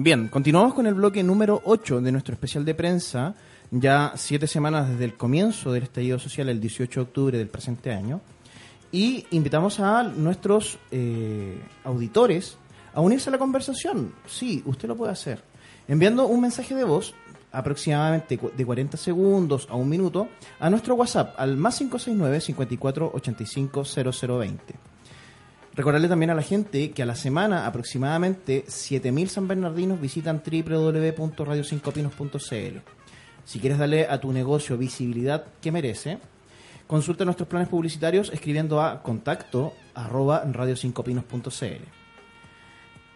Bien, continuamos con el bloque número 8 de nuestro especial de prensa, ya siete semanas desde el comienzo del estallido social, el 18 de octubre del presente año, y invitamos a nuestros eh, auditores a unirse a la conversación. Sí, usted lo puede hacer. Enviando un mensaje de voz aproximadamente de 40 segundos a un minuto a nuestro WhatsApp al más 569 54 85 0020. Recordarle también a la gente que a la semana aproximadamente 7.000 San Bernardinos visitan www.radio5pinos.cl. Si quieres darle a tu negocio visibilidad que merece, consulta nuestros planes publicitarios escribiendo a contacto arroba radio5pinos.cl.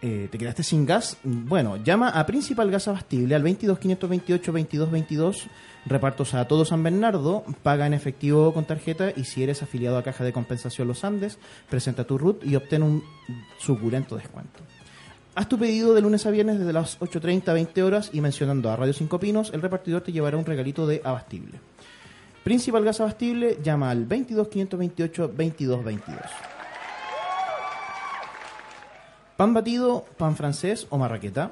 Eh, ¿Te quedaste sin gas? Bueno, llama a Principal Gas Abastible al 22 528 22 22 repartos a todo San Bernardo, paga en efectivo o con tarjeta y si eres afiliado a Caja de Compensación Los Andes, presenta tu RUT y obtén un suculento descuento. Haz tu pedido de lunes a viernes desde las 8.30 a 20 horas y mencionando a Radio 5 Pinos, el repartidor te llevará un regalito de abastible. Principal Gas Abastible, llama al 22 528 22 22. Pan batido, pan francés o marraqueta.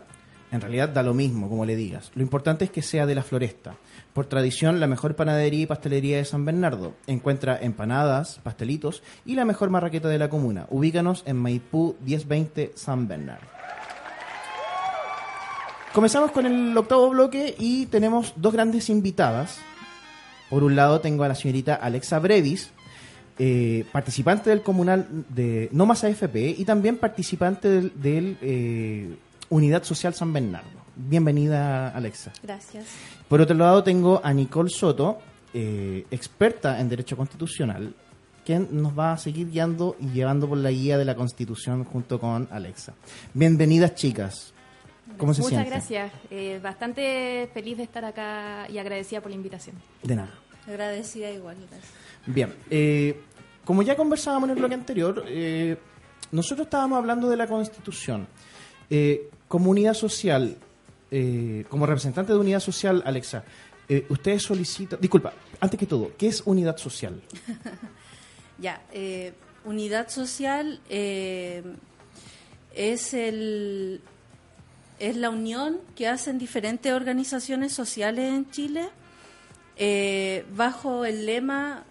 En realidad da lo mismo, como le digas. Lo importante es que sea de la floresta. Por tradición, la mejor panadería y pastelería de San Bernardo. Encuentra empanadas, pastelitos y la mejor marraqueta de la comuna. Ubícanos en Maipú 1020 San Bernardo. Comenzamos con el octavo bloque y tenemos dos grandes invitadas. Por un lado tengo a la señorita Alexa Brevis, eh, participante del comunal de No Más AFP y también participante del, del, eh, Unidad Social San Bernardo. Bienvenida, Alexa. Gracias. Por otro lado, tengo a Nicole Soto, eh, experta en Derecho Constitucional, quien nos va a seguir guiando y llevando por la guía de la Constitución junto con Alexa. Bienvenidas, chicas. ¿Cómo se Muchas gracias. Eh, bastante feliz de estar acá y agradecida por la invitación. De nada. Agradecida igual, gracias. Bien, eh, como ya conversábamos en el bloque anterior, eh, nosotros estábamos hablando de la Constitución. Eh, como unidad social, eh, como representante de unidad social, Alexa, eh, ustedes solicitan... Disculpa, antes que todo, ¿qué es unidad social? Ya, eh, unidad social eh, es el es la unión que hacen diferentes organizaciones sociales en Chile bajo el lema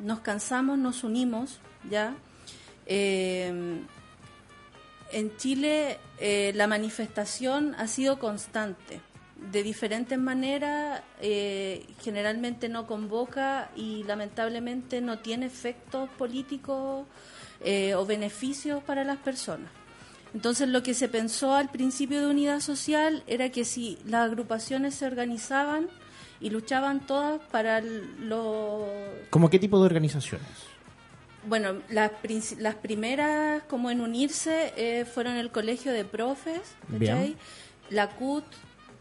nos cansamos, nos unimos, ya. En Chile eh, la manifestación ha sido constante, de diferentes maneras, eh, generalmente no convoca y lamentablemente no tiene efectos políticos eh, o beneficios para las personas. Entonces lo que se pensó al principio de unidad social era que si las agrupaciones se organizaban y luchaban todas para lo ¿Cómo qué tipo de organizaciones? Bueno, las, las primeras como en unirse eh, fueron el Colegio de Profes, ¿cachai? La CUT,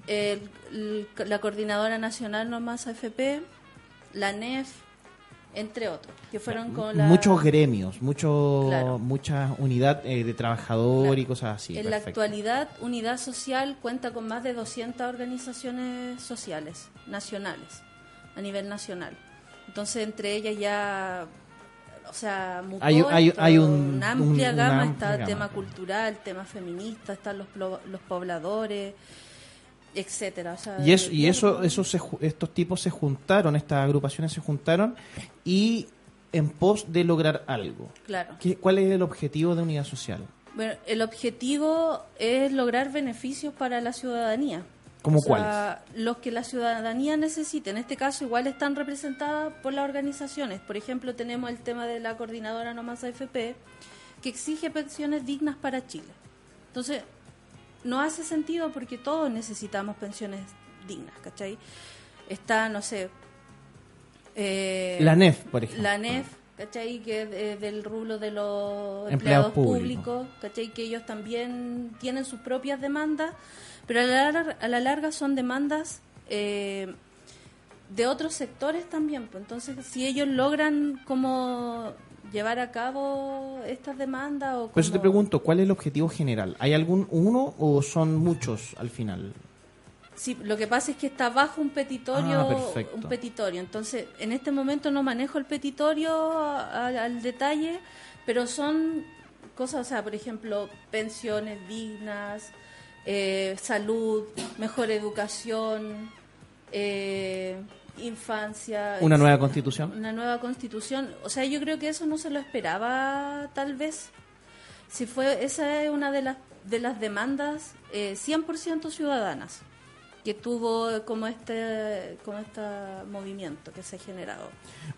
el- el- la Coordinadora Nacional No Más AFP, la NEF, entre otros, que fueron con la... Muchos gremios, mucho, Claro. mucha unidad eh, de trabajador Claro. y cosas así. en la actualidad, Unidad Social cuenta con más de 200 organizaciones sociales, nacionales, a nivel nacional. Entonces, entre ellas ya, o sea, Hay- hay- esto, hay un- una amplia un- una gama, amplia está gama, tema cultural, tema feminista, están los, los pobladores, etcétera. O sea, Y eso, y eso, eso se estos tipos se juntaron, estas agrupaciones se juntaron y en pos de lograr algo. Claro. ¿Qué- ¿Cuál es el objetivo de unidad social? Bueno, el objetivo es lograr beneficios para la ciudadanía. ¿Cómo O sea, Los que la ciudadanía necesite. En este caso, igual están representadas por las organizaciones. Por ejemplo, tenemos el tema de la coordinadora No Más AFP, que exige pensiones dignas para Chile. Entonces, no hace sentido porque todos necesitamos pensiones dignas, ¿cachai? Está, no sé... Eh, la NEF, por ejemplo. La NEF, ¿cachai? Que es del rublo de los empleados, públicos, ¿cachai? Que ellos también tienen sus propias demandas, pero a la larga, a la larga son demandas eh, de otros sectores también. Pues. Entonces, si ellos logran como llevar a cabo estas demandas o Por eso te pregunto, ¿cuál es el objetivo general? ¿Hay algún uno o son muchos al final? Sí, lo que pasa es que está bajo un petitorio, ah, un petitorio. Entonces, en este momento no manejo el petitorio al detalle, pero son cosas, o sea, por ejemplo, pensiones dignas, eh, salud, mejor educación, eh, infancia. ¿Una nueva constitución? Una nueva constitución. O sea, yo creo que eso no se lo esperaba, tal vez. Si fue, esa es una de las, de las demandas eh, 100% ciudadanas que tuvo como este como este movimiento que se ha generado.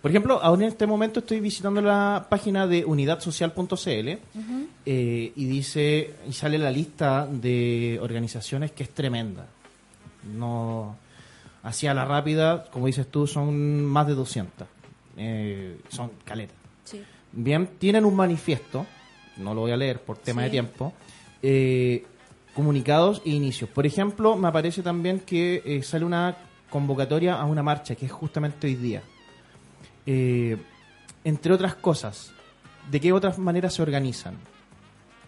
Por ejemplo, ahora en este momento estoy visitando la página de unidadsocial.cl eh, y dice y sale la lista de organizaciones que es tremenda. No Hacia la rápida, como dices tú, son más de 200. Eh, son caletas. Bien, tienen un manifiesto, no lo voy a leer por tema de tiempo, eh, comunicados e inicios. Por ejemplo, me aparece también que eh, sale una convocatoria a una marcha, que es justamente hoy día. entre otras cosas, ¿de qué otras maneras se organizan?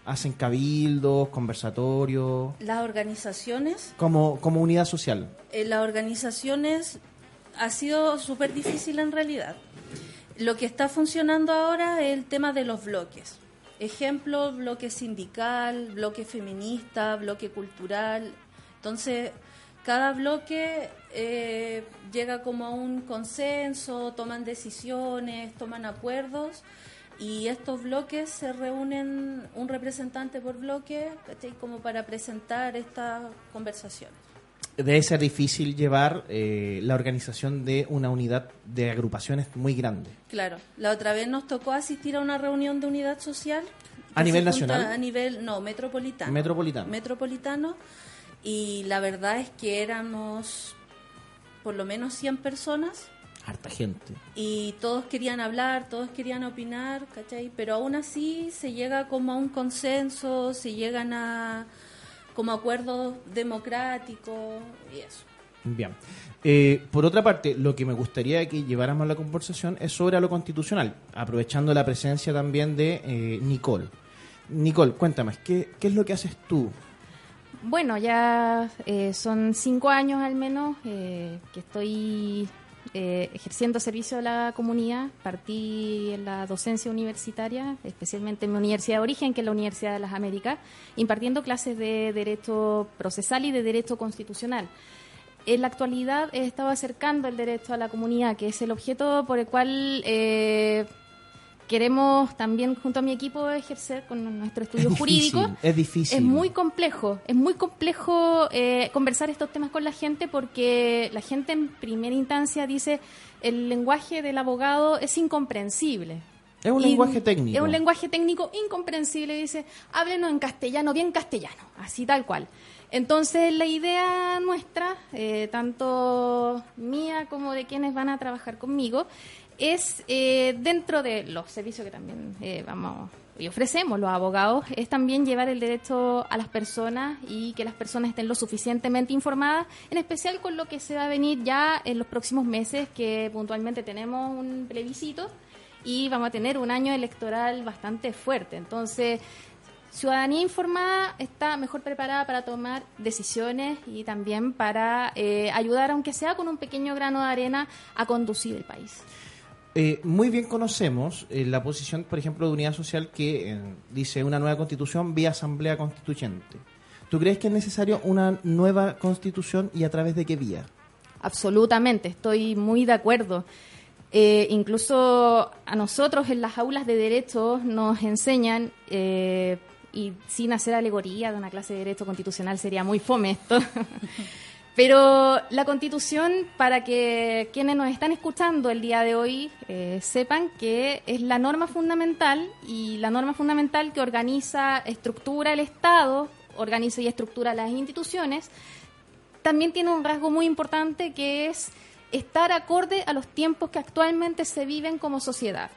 hacen cabildos, conversatorios. Las organizaciones. Como, como unidad social. Eh, las organizaciones ha sido súper difícil en realidad. Lo que está funcionando ahora es el tema de los bloques. Ejemplo, bloque sindical, bloque feminista, bloque cultural. Entonces, cada bloque eh, llega como a un consenso, toman decisiones, toman acuerdos y estos bloques se reúnen un representante por bloque como para presentar estas conversaciones. Debe ser difícil llevar eh, la organización de una unidad de agrupaciones muy grande. Claro, la otra vez nos tocó asistir a una reunión de unidad social. ¿A nivel nacional? A nivel, no, metropolitano. Metropolitano. Metropolitano. Y la verdad es que éramos por lo menos 100 personas harta gente. Y todos querían hablar, todos querían opinar, ¿cachai? Pero aún así se llega como a un consenso, se llegan a como acuerdos democráticos y eso. Bien. Eh, por otra parte, lo que me gustaría que lleváramos la conversación es sobre lo constitucional, aprovechando la presencia también de eh, Nicole. Nicole, cuéntame, ¿qué, ¿qué es lo que haces tú? Bueno, ya eh, son cinco años al menos que estoy eh, ejerciendo servicio a la comunidad. Partí en la docencia universitaria, especialmente en mi universidad de origen, que es la Universidad de las Américas, impartiendo clases de derecho procesal y de derecho constitucional. En la actualidad he estado acercando el derecho a la comunidad, que es el objeto por el cual eh, queremos también junto a mi equipo ejercer con nuestro estudio jurídico. Es difícil. Es muy complejo, es muy complejo eh, conversar estos temas con la gente porque la gente en primera instancia dice el lenguaje del abogado es incomprensible. Es un lenguaje técnico. Es un lenguaje técnico incomprensible. Dice, háblenos en castellano, bien castellano, así tal cual. Entonces, la idea nuestra, eh, tanto mía como de quienes van a trabajar conmigo, es eh, dentro de los servicios que también eh, vamos y ofrecemos los abogados, es también llevar el derecho a las personas y que las personas estén lo suficientemente informadas, en especial con lo que se va a venir ya en los próximos meses, que puntualmente tenemos un plebiscito y vamos a tener un año electoral bastante fuerte. Entonces, ciudadanía informada está mejor preparada para tomar decisiones y también para eh, ayudar, aunque sea con un pequeño grano de arena, a conducir el país. Eh, muy bien conocemos eh, la posición, por ejemplo, de Unidad Social que eh, dice una nueva constitución vía asamblea constituyente. ¿Tú crees que es necesario una nueva constitución y a través de qué vía? Absolutamente, estoy muy de acuerdo. incluso a nosotros en las aulas de derecho nos enseñan, y sin hacer alegoría de una clase de derecho constitucional sería muy fome esto, Pero la constitución, para que quienes nos están escuchando el día de hoy eh, sepan que es la norma fundamental y la norma fundamental que organiza, estructura el Estado organiza y estructura las instituciones, también tiene un rasgo muy importante que es estar acorde a los tiempos que actualmente se viven como sociedad.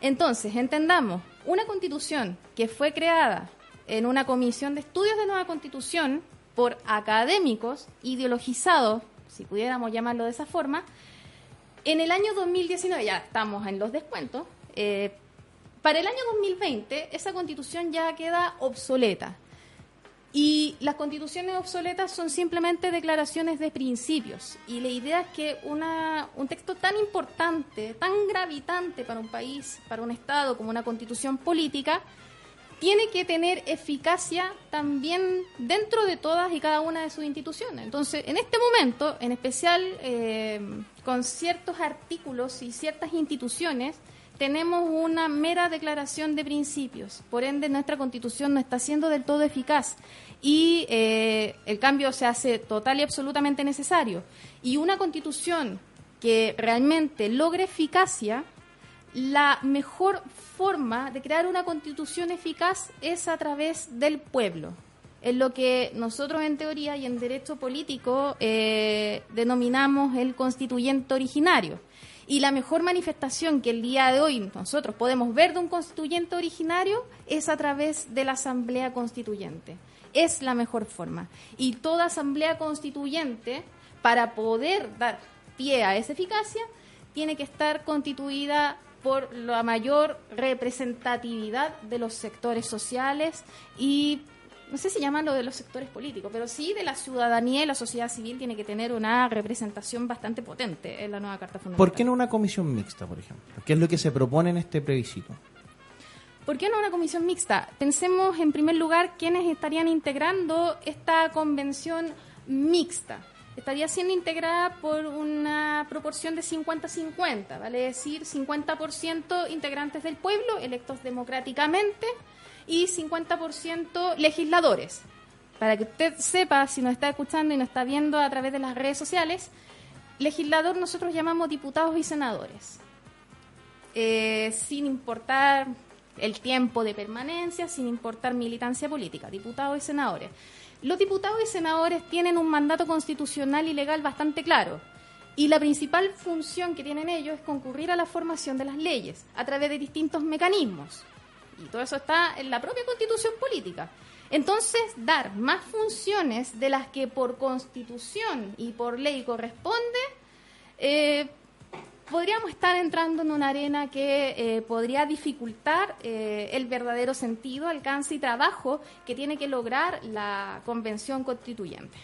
Entonces, entendamos, una constitución que fue creada en una comisión de estudios de nueva constitución por académicos ideologizados, si pudiéramos llamarlo de esa forma, en el año 2019, ya estamos en los descuentos, eh, para el año 2020 esa constitución ya queda obsoleta. Y las constituciones obsoletas son simplemente declaraciones de principios. Y la idea es que una, un texto tan importante, tan gravitante para un país, para un Estado como una constitución política, tiene que tener eficacia también dentro de todas y cada una de sus instituciones. Entonces, en este momento, en especial eh, con ciertos artículos y ciertas instituciones, tenemos una mera declaración de principios. Por ende, nuestra constitución no está siendo del todo eficaz y eh, el cambio se hace total y absolutamente necesario. Y una constitución que realmente logre eficacia la mejor forma de crear una constitución eficaz es a través del pueblo. Es lo que nosotros en teoría y en derecho político eh, denominamos el constituyente originario. Y la mejor manifestación que el día de hoy nosotros podemos ver de un constituyente originario es a través de la Asamblea Constituyente. Es la mejor forma. Y toda Asamblea Constituyente, para poder dar pie a esa eficacia, tiene que estar constituida por la mayor representatividad de los sectores sociales y no sé si llaman lo de los sectores políticos, pero sí de la ciudadanía y la sociedad civil tiene que tener una representación bastante potente en la nueva Carta Fundamental. ¿Por qué no una comisión mixta, por ejemplo? ¿Qué es lo que se propone en este plebiscito? ¿Por qué no una comisión mixta? Pensemos en primer lugar quiénes estarían integrando esta convención mixta estaría siendo integrada por una proporción de 50-50, vale decir 50% integrantes del pueblo electos democráticamente y 50% legisladores. Para que usted sepa, si nos está escuchando y nos está viendo a través de las redes sociales, legislador nosotros llamamos diputados y senadores, eh, sin importar el tiempo de permanencia, sin importar militancia política, diputados y senadores. Los diputados y senadores tienen un mandato constitucional y legal bastante claro. Y la principal función que tienen ellos es concurrir a la formación de las leyes a través de distintos mecanismos. Y todo eso está en la propia constitución política. Entonces, dar más funciones de las que por constitución y por ley corresponde, eh, podríamos estar entrando en una arena que eh, podría dificultar eh, el verdadero sentido, alcance y trabajo que tiene que lograr la convención constituyente.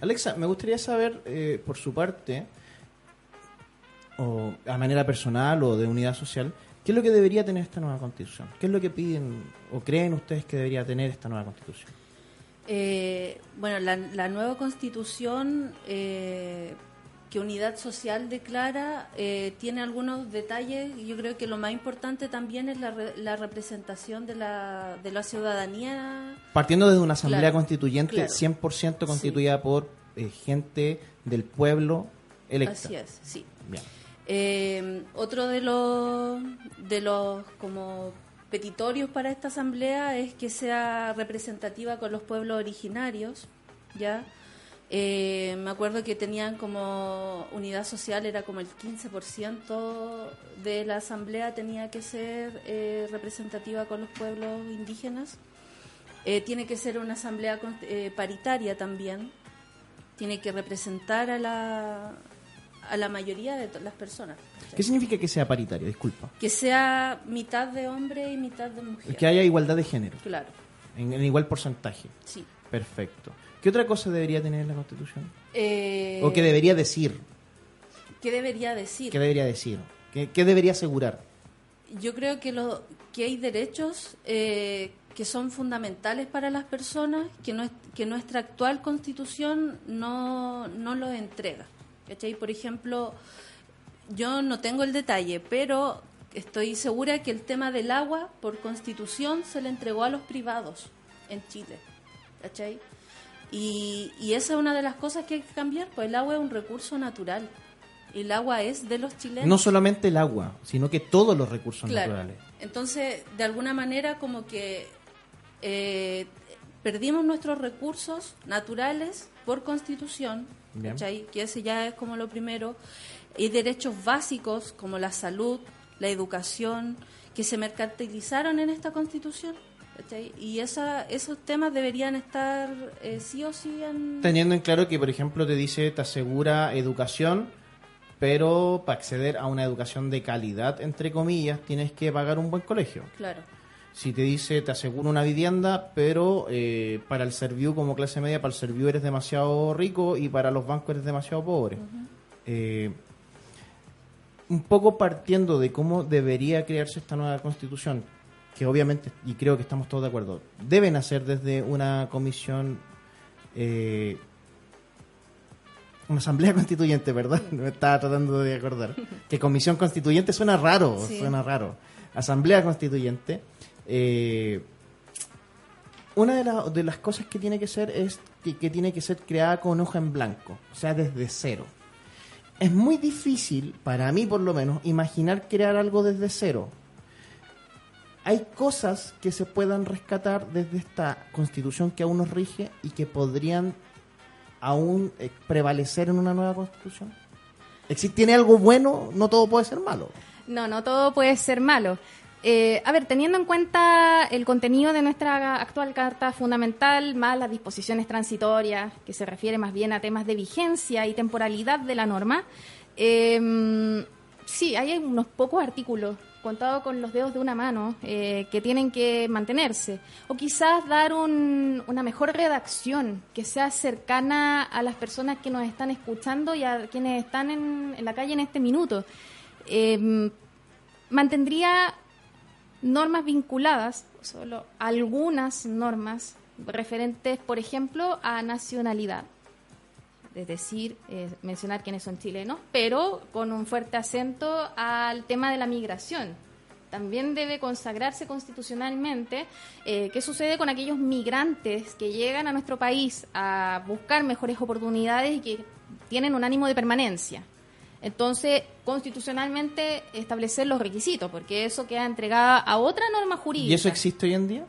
Alexa, me gustaría saber, eh, por su parte, o a manera personal o de unidad social, ¿qué es lo que debería tener esta nueva constitución? ¿Qué es lo que piden o creen ustedes que debería tener esta nueva constitución? bueno, la, la, nueva constitución que Unidad Social declara eh, tiene algunos detalles yo creo que lo más importante también es la, representación de la, de la ciudadanía. Partiendo de una asamblea constituyente 100% constituida por eh, gente del pueblo electa. Así es, sí. Eh, otro de los, de los como petitorios para esta asamblea es que sea representativa con los pueblos originarios, ¿ya?, eh, me acuerdo que tenían como unidad social, era como el 15% de la asamblea tenía que ser eh, representativa con los pueblos indígenas. Eh, tiene que ser una asamblea paritaria también. Tiene que representar a la, a la mayoría de las personas. ¿Qué significa que sea paritaria? Disculpa. Que sea mitad de hombre y mitad de mujer. Que haya igualdad de género. Claro. En, en igual porcentaje. Sí. Perfecto. ¿Qué otra cosa debería tener la Constitución? Eh, ¿O qué debería decir? ¿Qué debería decir? ¿Qué debería decir? ¿Qué, debería asegurar? Yo creo que, lo, que hay derechos eh, que son fundamentales para las personas que, no, que nuestra actual Constitución no, no los entrega. ¿Cachai? Por ejemplo, yo no tengo el detalle, pero estoy segura que el tema del agua, por Constitución, se le entregó a los privados en Chile. ¿Cachai? Y, esa es una de las cosas que hay que cambiar, pues el agua es un recurso natural. El agua es de los chilenos. No solamente el agua, sino que todos los recursos naturales. Entonces, de alguna manera, como que eh, perdimos nuestros recursos naturales por constitución, que ese ya es como lo primero, y derechos básicos como la salud, la educación, que se mercantilizaron en esta constitución. ¿Cachai? Y esa, esos temas deberían estar eh, sí o sí en... Teniendo en claro que, por ejemplo, te dice, te asegura educación, pero para acceder a una educación de calidad, entre comillas, tienes que pagar un buen colegio. Claro. Si te dice, te asegura una vivienda, pero eh, para el Serviu como clase media, para el Serviu eres demasiado rico y para los bancos eres demasiado pobre. Eh, un poco partiendo de cómo debería crearse esta nueva constitución, que obviamente, y creo que estamos todos de acuerdo, deben hacer desde una comisión, eh, una asamblea constituyente, ¿verdad? Me estaba tratando de acordar. Que comisión constituyente suena raro, Sí. suena raro. Asamblea constituyente. eh, una de, la- de las cosas que tiene que ser es que, que tiene que ser creada con hoja en blanco, o sea, desde cero. Es muy difícil, para mí por lo menos, imaginar crear algo desde cero. Hay cosas que se puedan rescatar desde esta constitución que aún nos rige y que podrían aún eh, prevalecer en una nueva constitución. Exi- ¿Tiene algo bueno? No todo puede ser malo. No, no todo puede ser malo. Eh, a ver, teniendo en cuenta el contenido de nuestra actual Carta Fundamental, más las disposiciones transitorias, que se refiere más bien a temas de vigencia y temporalidad de la norma, eh, sí, hay unos pocos artículos, contados con los dedos de una mano, eh, que tienen que mantenerse. O quizás dar un- una mejor redacción que sea cercana a las personas que nos están escuchando y a quienes están en, la calle en este minuto. Eh, mantendría normas vinculadas, solo algunas normas referentes, por ejemplo, a nacionalidad. Es decir, eh, mencionar quiénes son chilenos, pero con un fuerte acento al tema de la migración. También debe consagrarse constitucionalmente eh, qué sucede con aquellos migrantes que llegan a nuestro país a buscar mejores oportunidades y que tienen un ánimo de permanencia. Entonces, constitucionalmente establecer los requisitos, porque eso queda entregada a otra norma jurídica. ¿Y eso existe hoy en día?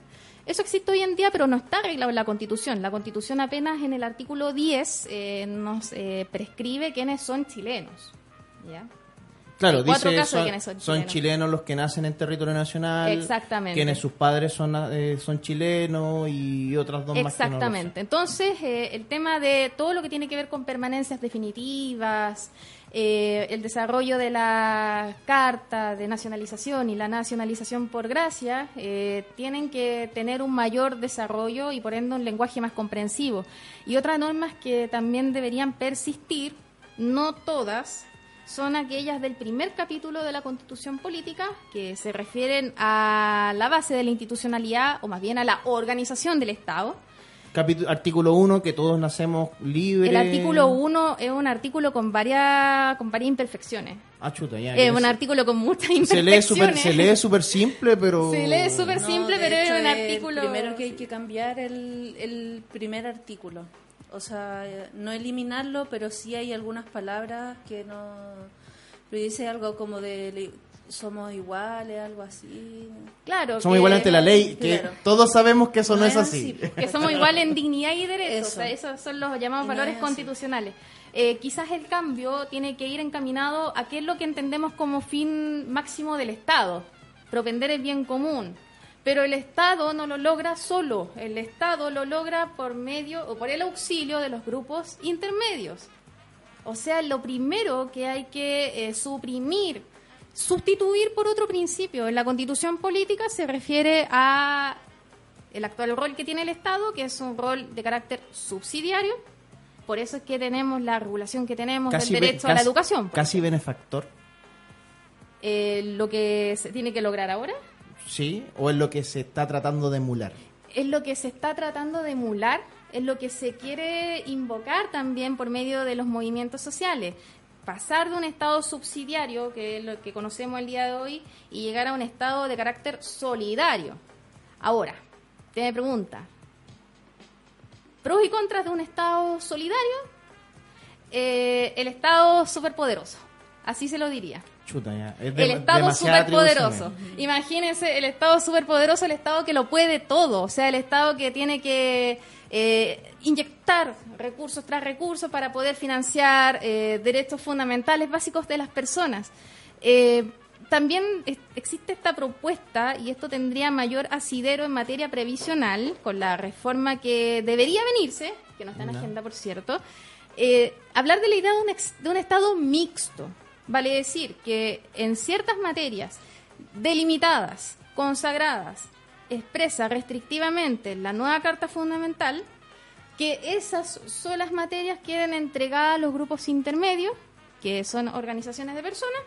Eso existe hoy en día, pero no está arreglado en la Constitución. La Constitución apenas en el artículo 10 eh, nos eh, prescribe quiénes son chilenos. ¿ya? Claro, dice son, son son chilenos. chilenos los que nacen en territorio nacional. Exactamente. Quienes sus padres son, eh, son chilenos y otras dos más que no. Exactamente. Entonces, eh, el tema de todo lo que tiene que ver con permanencias definitivas, eh, el desarrollo de la carta de nacionalización y la nacionalización por gracia, eh, tienen que tener un mayor desarrollo y por ende un lenguaje más comprensivo. Y otras normas que también deberían persistir, no todas, son aquellas del primer capítulo de la Constitución Política que se refieren a la base de la institucionalidad o más bien a la organización del Estado. Capítulo, artículo 1, que todos nacemos libres. El artículo 1 es un artículo con varias, con varias imperfecciones. Ah, chuta, ya. Es un artículo con muchas imperfecciones. se lee súper simple, pero... Se lee súper No, simple, pero hecho, es un artículo... Primero que hay que cambiar el, el primer artículo. O sea, no eliminarlo, pero sí hay algunas palabras que no. Pero dice algo como de somos iguales, algo así. Claro, Somos que- iguales ante la ley, que Claro. todos sabemos que eso no, No es así. así, que somos iguales en dignidad y derechos. Eso. O sea, esos son los llamados Y valores constitucionales. Eh, quizás el cambio tiene que ir encaminado a qué es lo que entendemos como fin máximo del Estado, propender el bien común. Pero el Estado no lo logra solo, el Estado lo logra por medio o por el auxilio de los grupos intermedios. O sea, lo primero que hay que eh, suprimir, sustituir por otro principio en la constitución política se refiere a el actual rol que tiene el Estado, que es un rol de carácter subsidiario. Por eso es que tenemos la regulación que tenemos Casi del be- derecho a la educación. Casi benefactor, Eh, lo que se tiene que lograr ahora ¿sí? O es lo que se está tratando de emular. es lo que se está tratando de emular, es lo que se quiere invocar también por medio de los movimientos sociales. Pasar de un estado subsidiario, que es lo que conocemos el día de hoy, y llegar a un estado de carácter solidario. Ahora, te me pregunta, ¿pros y contras de un estado solidario? Eh, el estado superpoderoso, así se lo diría. Chuta, ya. Es de- el Estado superpoderoso. Imagínense el Estado superpoderoso, el Estado que lo puede todo, o sea, el Estado que tiene que eh, inyectar recursos tras recursos para poder financiar eh, derechos fundamentales básicos de las personas. Eh, también es- existe esta propuesta, y esto tendría mayor asidero en materia previsional, con la reforma que debería venirse, que no está en agenda, por cierto, hablar de la idea de un, ex- de un Estado mixto. Vale decir que en ciertas materias delimitadas, consagradas, expresa restrictivamente en la nueva Carta Fundamental, que esas son las materias queden entregadas a los grupos intermedios, que son organizaciones de personas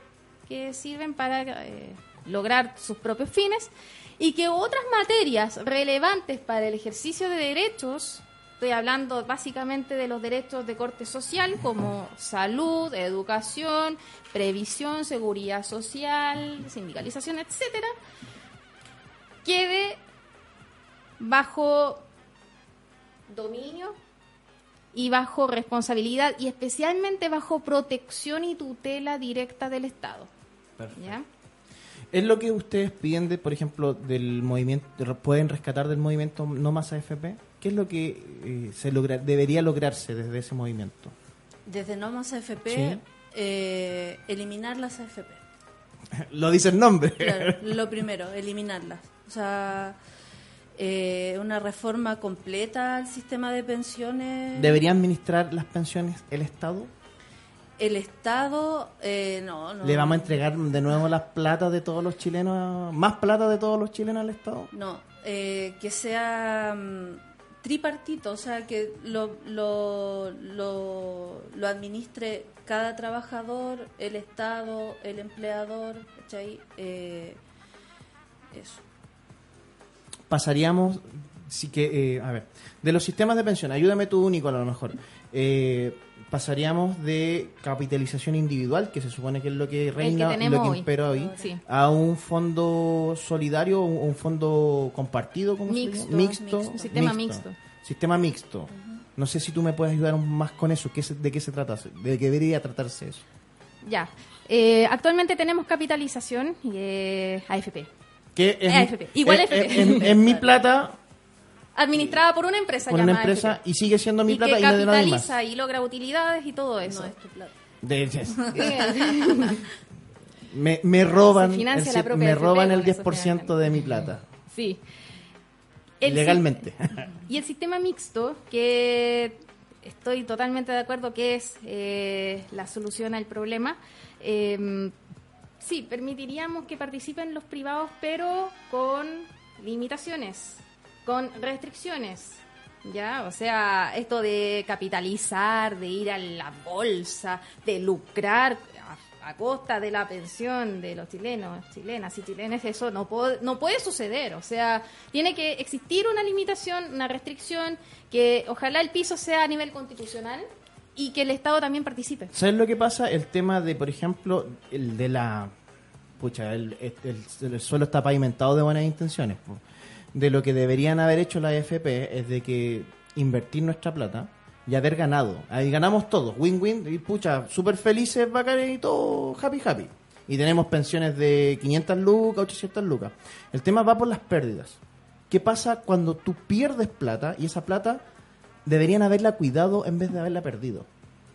que sirven para eh, lograr sus propios fines, y que otras materias relevantes para el ejercicio de derechos, estoy hablando básicamente de los derechos de corte social, como salud, educación, previsión, seguridad social, sindicalización, etcétera, quede bajo dominio y bajo responsabilidad y especialmente bajo protección y tutela directa del Estado. ¿ya? Es lo que ustedes piden, de, por ejemplo, del movimiento, pueden rescatar del movimiento No Más AFP. ¿Qué es lo que eh, se logra, debería lograrse desde ese movimiento? Desde No Más AFP, Sí. eh, eliminar las AFP. lo dice el nombre. Claro, lo primero, eliminarlas. O sea, eh, una reforma completa al sistema de pensiones. ¿Debería administrar las pensiones el Estado? El Estado, eh, no, no. ¿Le vamos a entregar de nuevo las platas de todos los chilenos, más plata de todos los chilenos al Estado? No, eh, que sea mm, tripartito, o sea, que lo, lo, lo, administre cada trabajador, el Estado, el empleador, ¿cachai? Eh, eso. pasaríamos, sí que, eh, a ver, de los sistemas de pensión, ayúdame tú, Nicolás, a lo mejor. Eh, pasaríamos de capitalización individual, que se supone que es lo que reina, tenemos lo que impera hoy, Sí. a un fondo solidario, un, un fondo compartido, ¿cómo se Mixto. llama? Mixto. Un sistema mixto. Sistema mixto. No sé si tú me puedes ayudar más con eso. ¿Qué se- ¿De qué se trata? ¿De qué debería tratarse eso? Ya. Eh, actualmente tenemos capitalización y eh, AFP. Que es, AFP. Igual es- AFP. es- es- es mi plata Administrada por una empresa con una llamada empresa y sigue siendo mi y plata que y no de nadie más. capitaliza y logra utilidades y todo eso. No es tu plata. De- me, me roban, el me roban el con eso, 10% de mi plata. sí. El Legalmente. Y el sistema mixto, que estoy totalmente de acuerdo que es eh, la solución al problema, eh, sí, permitiríamos que participen los privados, pero con limitaciones, con restricciones. ¿Ya? O sea, esto de capitalizar, de ir a la bolsa, de lucrar a, costa de la pensión de los chilenos, chilenas y chilenes, eso no, puede no puede suceder. O sea, tiene que existir una limitación, una restricción, que ojalá el piso sea a nivel constitucional y que el Estado también participe. ¿Sabes lo que pasa? El tema de, por ejemplo, el de la... Pucha, el suelo está pavimentado de buenas intenciones. De lo que deberían haber hecho la AFP es de que invertir nuestra plata y haber ganado. Ahí ganamos todos, win-win, y pucha, súper felices, bacanes y todo happy happy. Y tenemos pensiones de 500 lucas, 800 lucas. El tema va por las pérdidas. ¿Qué pasa cuando tú pierdes plata y esa plata deberían haberla cuidado en vez de haberla perdido?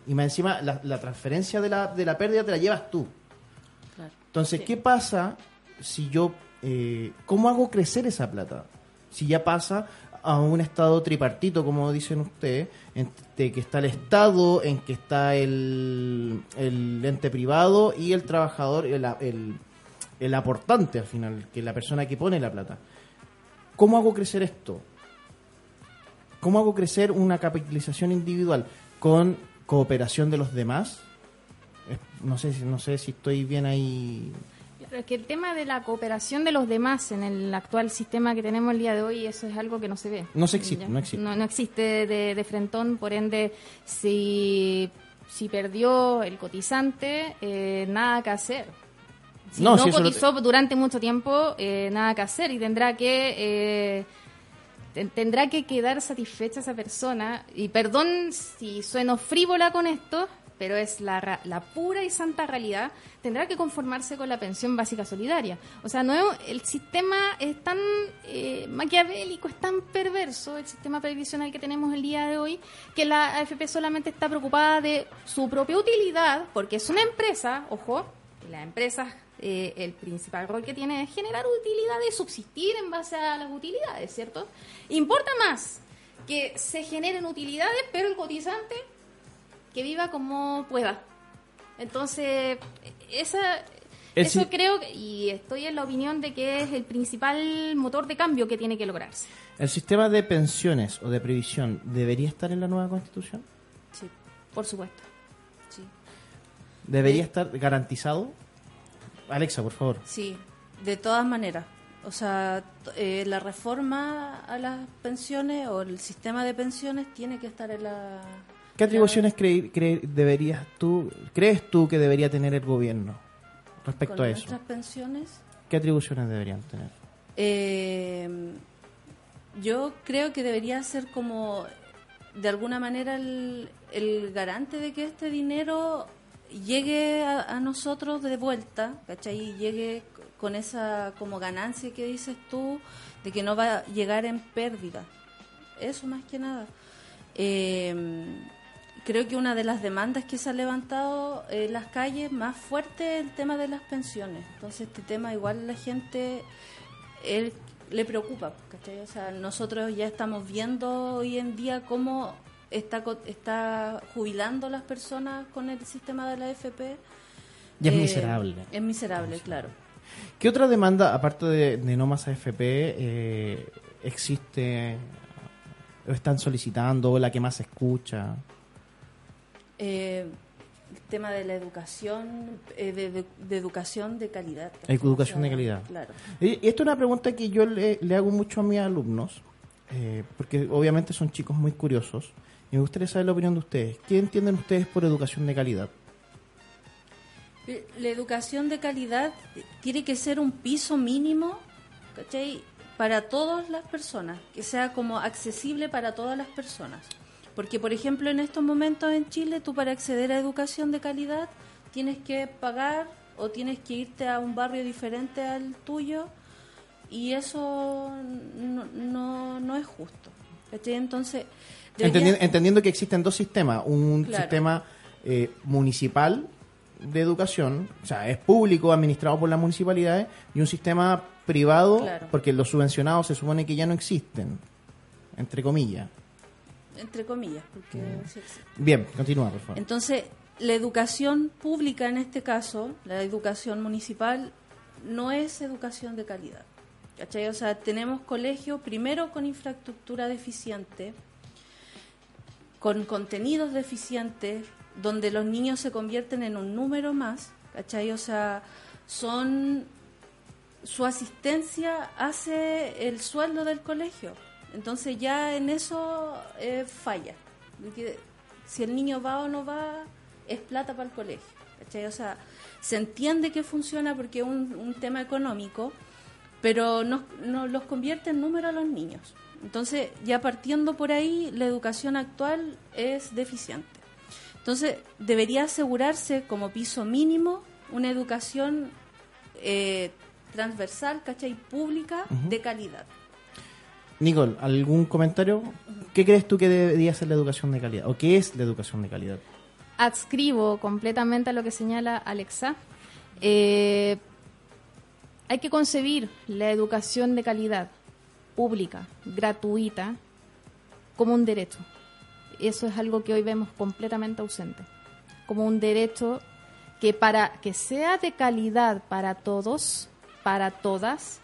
Y más encima, la, la transferencia de la, de la pérdida te la llevas tú. Claro. Entonces, ¿qué pasa si yo... eh, ¿Cómo hago crecer esa plata? Si ya pasa a un estado tripartito, como dicen ustedes, en que está el Estado, en que está el, ente privado y el trabajador, el, aportante al final, que es la persona que pone la plata. ¿Cómo hago crecer esto? ¿Cómo hago crecer una capitalización individual con cooperación de los demás? No sé, no sé si estoy bien ahí. Claro, es que el tema de la cooperación de los demás en el actual sistema que tenemos el día de hoy, eso es algo que no se ve. No se existe, ¿Ya? no existe. No, no existe de, de frentón, por ende, si, si perdió el cotizante, eh, nada que hacer. Si No, no, si cotizó durante mucho tiempo, eh, nada que hacer y tendrá que... eh, ten- tendrá que quedar satisfecha esa persona y perdón si sueno frívola con esto pero es la, la pura y santa realidad, tendrá que conformarse con la pensión básica solidaria. O sea, no el sistema es tan eh, maquiavélico, es tan perverso, el sistema previsional que tenemos el día de hoy, que la AFP solamente está preocupada de su propia utilidad, porque es una empresa, ojo, las empresas, eh, el principal rol que tiene es generar utilidades, subsistir en base a las utilidades, ¿cierto? Importa más que se generen utilidades, pero el cotizante que viva como pueda. Entonces, esa, eso si- creo, y estoy en la opinión de que es el principal motor de cambio que tiene que lograrse. ¿El sistema de pensiones o de previsión debería estar en la nueva constitución? Sí, Por supuesto. sí. ¿Debería Sí. estar garantizado? Alexa, por favor. Sí, de todas maneras. O sea, eh, la reforma a las pensiones o el sistema de pensiones tiene que estar en la... ¿Qué atribuciones cre- deberías tú, crees tú que debería tener el gobierno respecto con a eso? nuestras pensiones. ¿Qué atribuciones deberían tener? Eh, yo creo que debería ser como, de alguna manera, el, el garante de que este dinero llegue a, a nosotros de vuelta, ¿cachai? Y llegue con esa como ganancia que dices tú, de que no va a llegar en pérdida. Eso más que nada. Eh, creo que una de las demandas que se ha levantado en las calles más fuerte es el tema de las pensiones. Entonces este tema igual la gente él le preocupa, ¿cachai? O sea, nosotros ya estamos viendo hoy en día cómo está está jubilando las personas con el sistema de la AFP. Y es Eh, miserable. Es miserable, claro. ¿Qué otra demanda, aparte de, de no más AFP, eh, existe o están solicitando o la que más se escucha? Eh, el tema de la educación, eh, de, de- de educación de calidad. Educación de calidad. Claro. Y y esto es una pregunta que yo le, le hago mucho a mis alumnos, eh, porque obviamente son chicos muy curiosos, y me gustaría saber la opinión de ustedes. ¿Qué entienden ustedes por educación de calidad? La educación de calidad tiene que ser un piso mínimo, ¿cachai? Para todas las personas, que sea como accesible para todas las personas. Porque, por ejemplo, en estos momentos en Chile, tú para acceder a educación de calidad tienes que pagar o tienes que irte a un barrio diferente al tuyo y eso no, no, no es justo. ¿cachai? Entonces, debería- entendiendo que existen dos sistemas, un Claro. sistema eh, municipal de educación, o sea, es público, administrado por las municipalidades, y un sistema privado, Claro. porque los subvencionados se supone que ya no existen, entre comillas. Entre comillas, porque Mm. sí. Bien, continúa, por favor. Entonces, la educación pública en este caso, la educación municipal, no es educación de calidad. ¿Cachai? O sea, tenemos colegios primero con infraestructura deficiente, con contenidos deficientes, donde los niños se convierten en un número más, ¿cachai? O sea, son su asistencia hace el sueldo del colegio. Entonces ya en eso eh, falla. Porque si el niño va o no va, es plata para el colegio. ¿cachai? O sea, se entiende que funciona porque es un, un tema económico, pero no, no los convierte en número a los niños. Entonces, ya partiendo por ahí, la educación actual es deficiente. Entonces, debería asegurarse como piso mínimo una educación eh, transversal, ¿cachai? Pública, de calidad. Nicole, ¿algún comentario? ¿Qué crees tú que debería ser la educación de calidad? ¿O qué es la educación de calidad? adscribo completamente a lo que señala Alexa. Eh, hay que concebir la educación de calidad pública, gratuita, como un derecho. Eso es algo que hoy vemos completamente ausente. Como un derecho que para que sea de calidad para todos, para todas,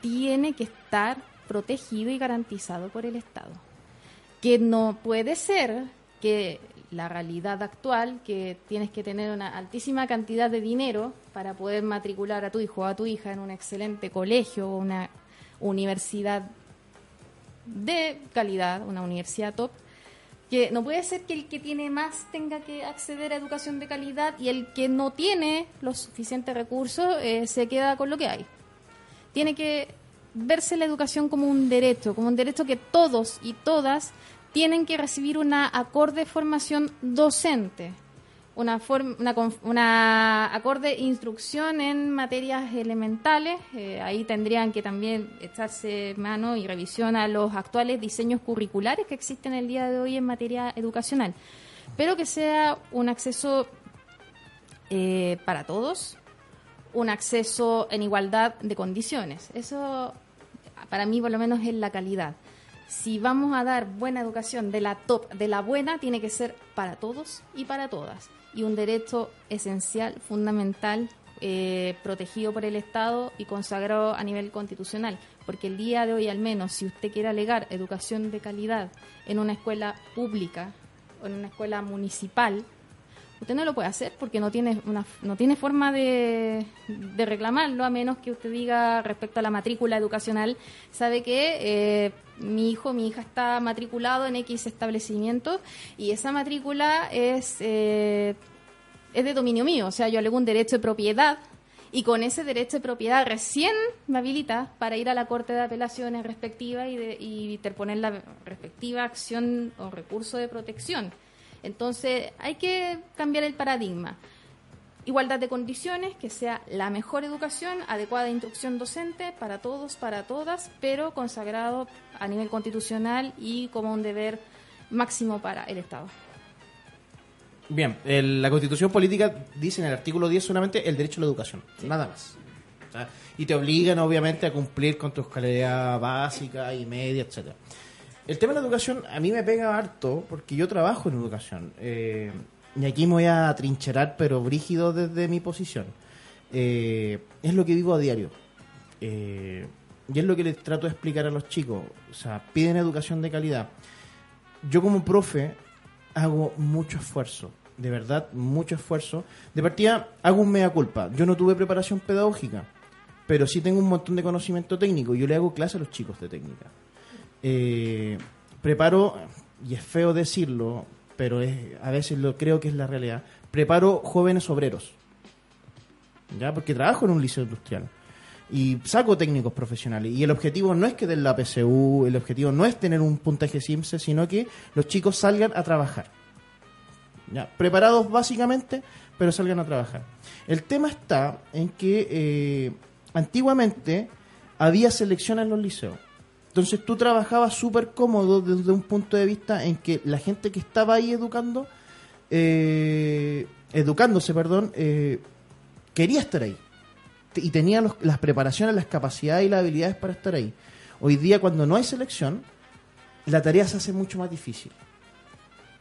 tiene que estar protegido y garantizado por el Estado. Que no puede ser que la realidad actual, que tienes que tener una altísima cantidad de dinero para poder matricular a tu hijo o a tu hija en un excelente colegio o una universidad de calidad, una universidad top, que no puede ser que el que tiene más tenga que acceder a educación de calidad y el que no tiene los suficientes recursos eh, se queda con lo que hay. Tiene que verse la educación como un derecho, como un derecho que todos y todas tienen que recibir una acorde formación docente. una, una, una acorde instrucción en materias elementales. Eh, ahí tendrían que también echarse mano y revisión a los actuales diseños curriculares que existen el día de hoy en materia educacional. Pero que sea un acceso eh, para todos, un acceso en igualdad de condiciones. Eso, para mí, por lo menos, es la calidad si vamos a dar buena educación de la top, de la buena, tiene que ser para todos y para todas y un derecho esencial, fundamental, eh, protegido por el Estado y consagrado a nivel constitucional. Porque el día de hoy, al menos, si usted quiere alegar educación de calidad en una escuela pública o en una escuela municipal, usted no lo puede hacer porque no tiene una, no tiene forma de, de reclamarlo a menos que usted diga respecto a la matrícula educacional sabe que eh, mi hijo mi hija está matriculado en x establecimiento y esa matrícula es eh, es de dominio mío o sea yo alego un derecho de propiedad y con ese derecho de propiedad recién me habilita para ir a la Corte de Apelaciones respectiva y, de, y interponer la respectiva acción o recurso de protección. Entonces hay que cambiar el paradigma. Igualdad de condiciones, que sea la mejor educación, adecuada instrucción docente para todos, para todas, pero consagrado a nivel constitucional y como un deber máximo para el Estado. Bien, la constitución política dice en el artículo 10 solamente el derecho a la educación, nada más. y te obligan obviamente a cumplir con tu escalera básica y media, etcétera. El tema de la educación a mí me pega harto porque yo trabajo en educación. Eh, y aquí me voy a trincherar, pero brígido desde mi posición. Eh, es lo que vivo a diario. Eh, y es lo que les trato de explicar a los chicos. O sea, piden educación de calidad. Yo como profe hago mucho esfuerzo. De verdad, mucho esfuerzo. De partida, hago un mea culpa. Yo no tuve preparación pedagógica, pero sí tengo un montón de conocimiento técnico. Yo le hago clase a los chicos de técnica. Eh, preparo, y es feo decirlo, pero es, a veces lo creo que es la realidad, preparo jóvenes obreros, ¿ya? Porque trabajo en un liceo industrial y saco técnicos profesionales. Y el objetivo no es que den la PSU, el objetivo no es tener un puntaje SIMSE, sino que los chicos salgan a trabajar. ¿ya? Preparados básicamente, pero salgan a trabajar. El tema está en que eh, antiguamente había selección en los liceos. Entonces tú trabajabas súper cómodo desde un punto de vista en que la gente que estaba ahí educando, eh, educándose, perdón, eh, quería estar ahí. Y tenía las preparaciones, las capacidades y las habilidades para estar ahí. Hoy día, cuando no hay selección, la tarea se hace mucho más difícil.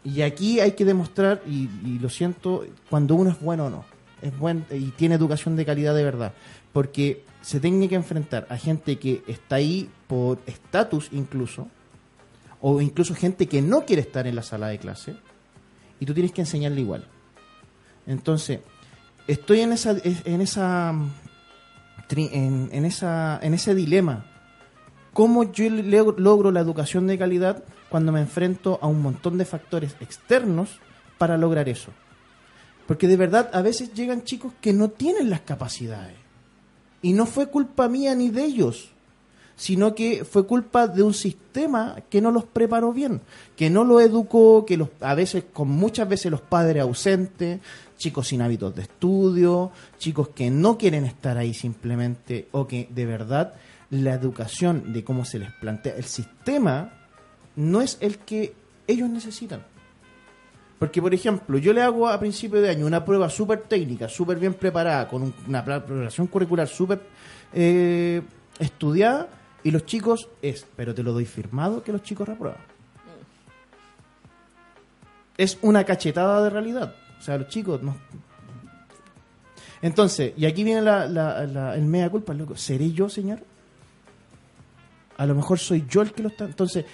Y aquí hay que demostrar, y, y lo siento, cuando uno es bueno o no. Es buen, y tiene educación de calidad de verdad. Porque se tiene que enfrentar a gente que está ahí por estatus incluso, o incluso gente que no quiere estar en la sala de clase, y tú tienes que enseñarle igual. Entonces, estoy en esa, en esa, en, esa, en ese dilema. ¿Cómo yo logro la educación de calidad cuando me enfrento a un montón de factores externos para lograr eso? Porque de verdad a veces llegan chicos que no tienen las capacidades y no fue culpa mía ni de ellos, sino que fue culpa de un sistema que no los preparó bien, que no lo educó, que los, a veces, con muchas veces los padres ausentes, chicos sin hábitos de estudio, chicos que no quieren estar ahí simplemente, o que de verdad la educación de cómo se les plantea el sistema no es el que ellos necesitan. Porque, por ejemplo, yo le hago a principio de año una prueba súper técnica, súper bien preparada, con una preparación curricular súper eh, estudiada, y los chicos es, pero te lo doy firmado que los chicos reprueban. Es una cachetada de realidad. O sea, los chicos no. Entonces, y aquí viene la, el mea culpa, loco. ¿Seré yo, señor? A lo mejor soy yo el que lo está. Entonces,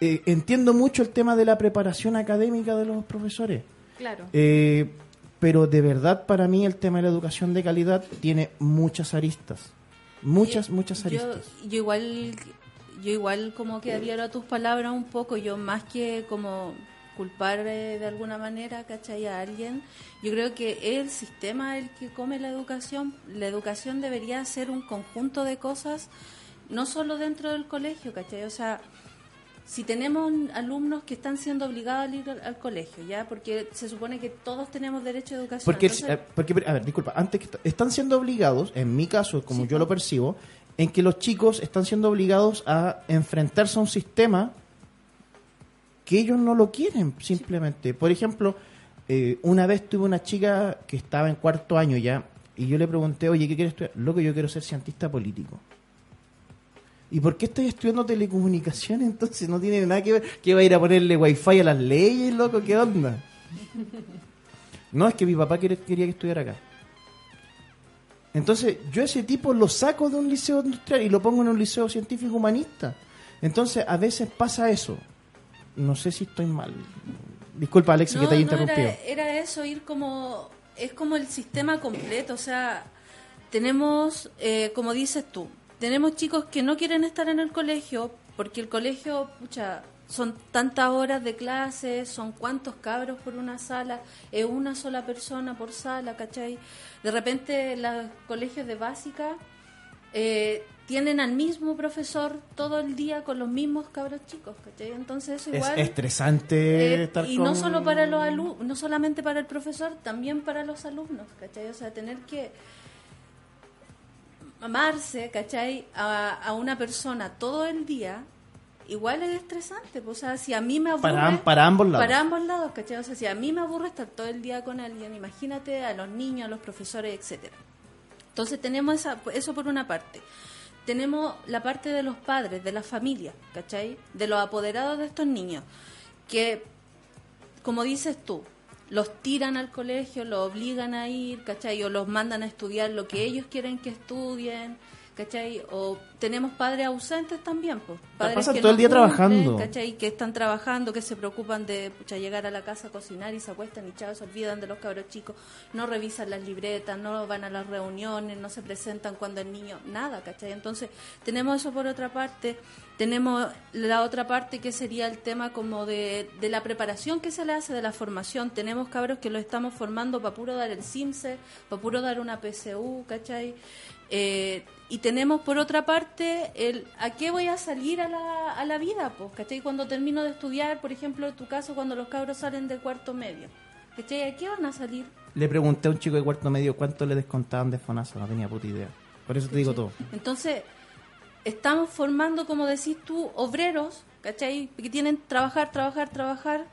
eh, entiendo mucho el tema de la preparación académica de los profesores. Claro. Eh, pero de verdad para mí el tema de la educación de calidad tiene muchas aristas. Muchas, muchas aristas. Yo, igual yo igual como que adhiero a tus palabras un poco, yo más que como culpar eh, de alguna manera, ¿cachai? A alguien, yo creo que es el sistema el que come la educación. La educación debería ser un conjunto de cosas, no solo dentro del colegio, ¿cachai? O sea, si tenemos alumnos que están siendo obligados a ir al, colegio, ¿ya? Porque se supone que todos tenemos derecho a educación. Porque, eh, porque a ver, disculpa, antes que están siendo obligados, en mi caso, como yo lo percibo, en que los chicos están siendo obligados a enfrentarse a un sistema que ellos no lo quieren, simplemente. Por ejemplo, eh, una vez tuve una chica que estaba en cuarto año ya, y yo le pregunté, oye, ¿qué quieres estudiar? Loco, yo quiero ser cientista político. ¿Y por qué estoy estudiando telecomunicaciones entonces? No tiene nada que ver. ¿Qué va a ir a ponerle wifi a las leyes, loco? ¿Qué onda? No, es que mi papá quería, que estudiara acá. Entonces, yo ese tipo lo saco de un liceo industrial y lo pongo en un liceo científico humanista. Entonces, a veces pasa eso. No sé si estoy mal. Disculpa, Alex, que te haya interrumpido. Era, era, eso, ir como. Es como el sistema completo. O sea, tenemos, eh, como dices tú, tenemos chicos que no quieren estar en el colegio porque el colegio, pucha, son tantas horas de clase, son cuántos cabros por una sala, es una sola persona por sala, ¿cachai? De repente los colegios de básica eh, tienen al mismo profesor todo el día con los mismos cabros chicos, ¿cachai? Entonces eso igual... Es estresante eh, estar Y no solo para los alumnos, no solamente para el profesor, también para los alumnos, ¿cachai? O sea, tener que amarse, ¿cachai? A, una persona todo el día, igual es estresante. Pues, o sea, si a mí me aburre... Para, para, ambos lados. Para ambos lados, ¿cachai? O sea, si a mí me aburre estar todo el día con alguien, imagínate a los niños, a los profesores, etcétera. Entonces tenemos esa, eso por una parte. Tenemos la parte de los padres, de la familia, ¿cachai? De los apoderados de estos niños, que, como dices tú, los tiran al colegio, los obligan a ir, ¿cachai? O los mandan a estudiar lo que ellos quieren que estudien, ¿cachai? O tenemos padres ausentes también, pues. Padres pasan todo el día trabajando. ¿cachai? Que están trabajando, que se preocupan de pucha, llegar a la casa a cocinar y se acuestan y chavos, se olvidan de los cabros chicos, no revisan las libretas, no van a las reuniones, no se presentan cuando el niño, nada, ¿cachai? Entonces, tenemos eso por otra parte. Tenemos la otra parte que sería el tema como de, de la preparación que se le hace de la formación. Tenemos cabros que lo estamos formando para puro dar el CIMSE, para puro dar una PSU, ¿cachai? Eh, y tenemos por otra parte el a qué voy a salir a la, a la vida, pues, ¿cachai? Cuando termino de estudiar, por ejemplo, en tu caso, cuando los cabros salen de cuarto medio, ¿cachai? ¿A qué van a salir? Le pregunté a un chico de cuarto medio cuánto le descontaban de FONASA, no tenía puta idea. Por eso te digo todo. Entonces, estamos formando, como decís tú, obreros, ¿cachai? Que tienen trabajar, trabajar, trabajar,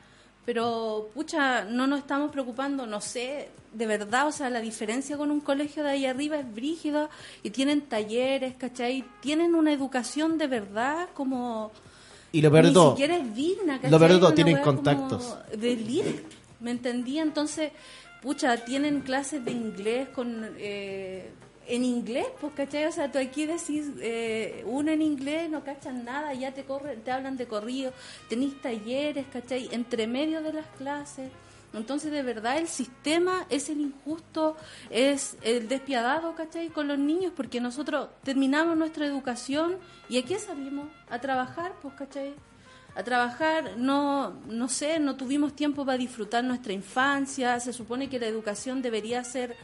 pero, pucha, no nos estamos preocupando, no sé, de verdad, o sea, la diferencia con un colegio de ahí arriba es brígida y tienen talleres, ¿cachai? Tienen una educación de verdad como... Y lo peor Ni siquiera es digna, ¿cachai? Lo peor tienen contactos. De ¿me entendí? Entonces, pucha, tienen clases de inglés con... Eh, en inglés, pues, ¿cachai? O sea, tú aquí decís eh, uno en inglés, no cachan nada, ya te corren, te hablan de corrido, tenéis talleres, ¿cachai? Entre medio de las clases. Entonces, de verdad, el sistema es el injusto, es el despiadado, ¿cachai? Con los niños, porque nosotros terminamos nuestra educación y aquí salimos a trabajar, pues, ¿cachai? A trabajar, no, no sé, no tuvimos tiempo para disfrutar nuestra infancia, se supone que la educación debería ser